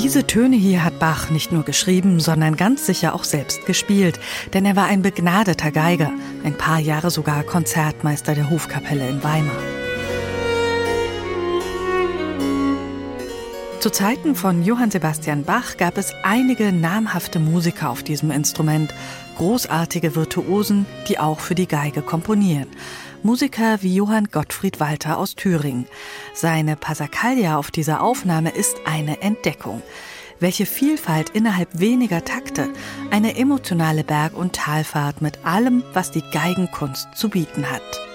Diese Töne hier hat Bach nicht nur geschrieben, sondern ganz sicher auch selbst gespielt, denn er war ein begnadeter Geiger, ein paar Jahre sogar Konzertmeister der Hofkapelle in Weimar. Zu Zeiten von Johann Sebastian Bach gab es einige namhafte Musiker auf diesem Instrument, großartige Virtuosen, die auch für die Geige komponieren. Musiker wie Johann Gottfried Walter aus Thüringen. Seine Passacaglia auf dieser Aufnahme ist eine Entdeckung. Welche Vielfalt innerhalb weniger Takte, eine emotionale Berg- und Talfahrt mit allem, was die Geigenkunst zu bieten hat.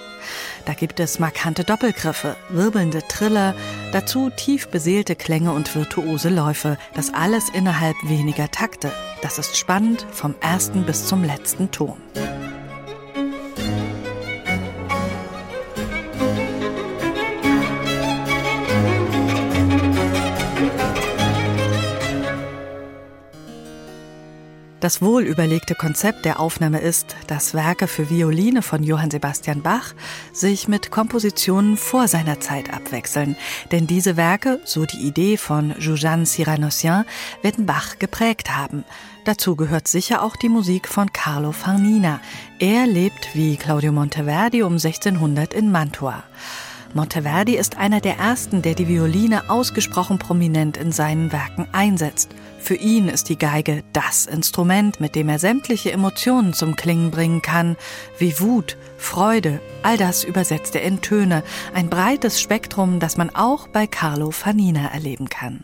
Da gibt es markante Doppelgriffe, wirbelnde Triller, dazu tief beseelte Klänge und virtuose Läufe, das alles innerhalb weniger Takte. Das ist spannend vom ersten bis zum letzten Ton. Das wohlüberlegte Konzept der Aufnahme ist, dass Werke für Violine von Johann Sebastian Bach sich mit Kompositionen vor seiner Zeit abwechseln. Denn diese Werke, so die Idee von Joujane Cyranossian, werden Bach geprägt haben. Dazu gehört sicher auch die Musik von Carlo Farnina. Er lebt wie Claudio Monteverdi um 1600 in Mantua. Monteverdi ist einer der ersten, der die Violine ausgesprochen prominent in seinen Werken einsetzt. Für ihn ist die Geige das Instrument, mit dem er sämtliche Emotionen zum Klingen bringen kann, wie Wut, Freude, all das übersetzt er in Töne, ein breites Spektrum, das man auch bei Carlo Fanina erleben kann.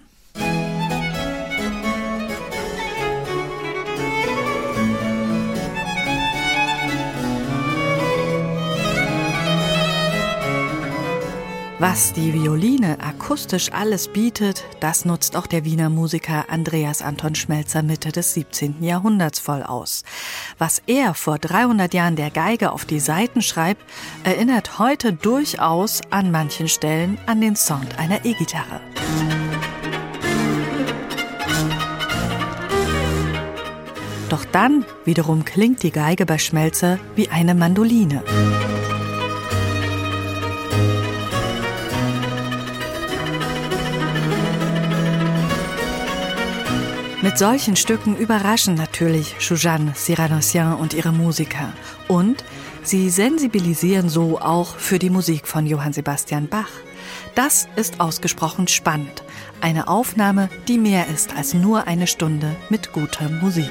Was die Violine akustisch alles bietet, das nutzt auch der Wiener Musiker Andreas Anton Schmelzer Mitte des 17. Jahrhunderts voll aus. Was er vor 300 Jahren der Geige auf die Saiten schreibt, erinnert heute durchaus an manchen Stellen an den Sound einer E-Gitarre. Doch dann wiederum klingt die Geige bei Schmelzer wie eine Mandoline. Mit solchen Stücken überraschen natürlich Suzanne Cyranossian und ihre Musiker. Und sie sensibilisieren so auch für die Musik von Johann Sebastian Bach. Das ist ausgesprochen spannend. Eine Aufnahme, die mehr ist als nur eine Stunde mit guter Musik.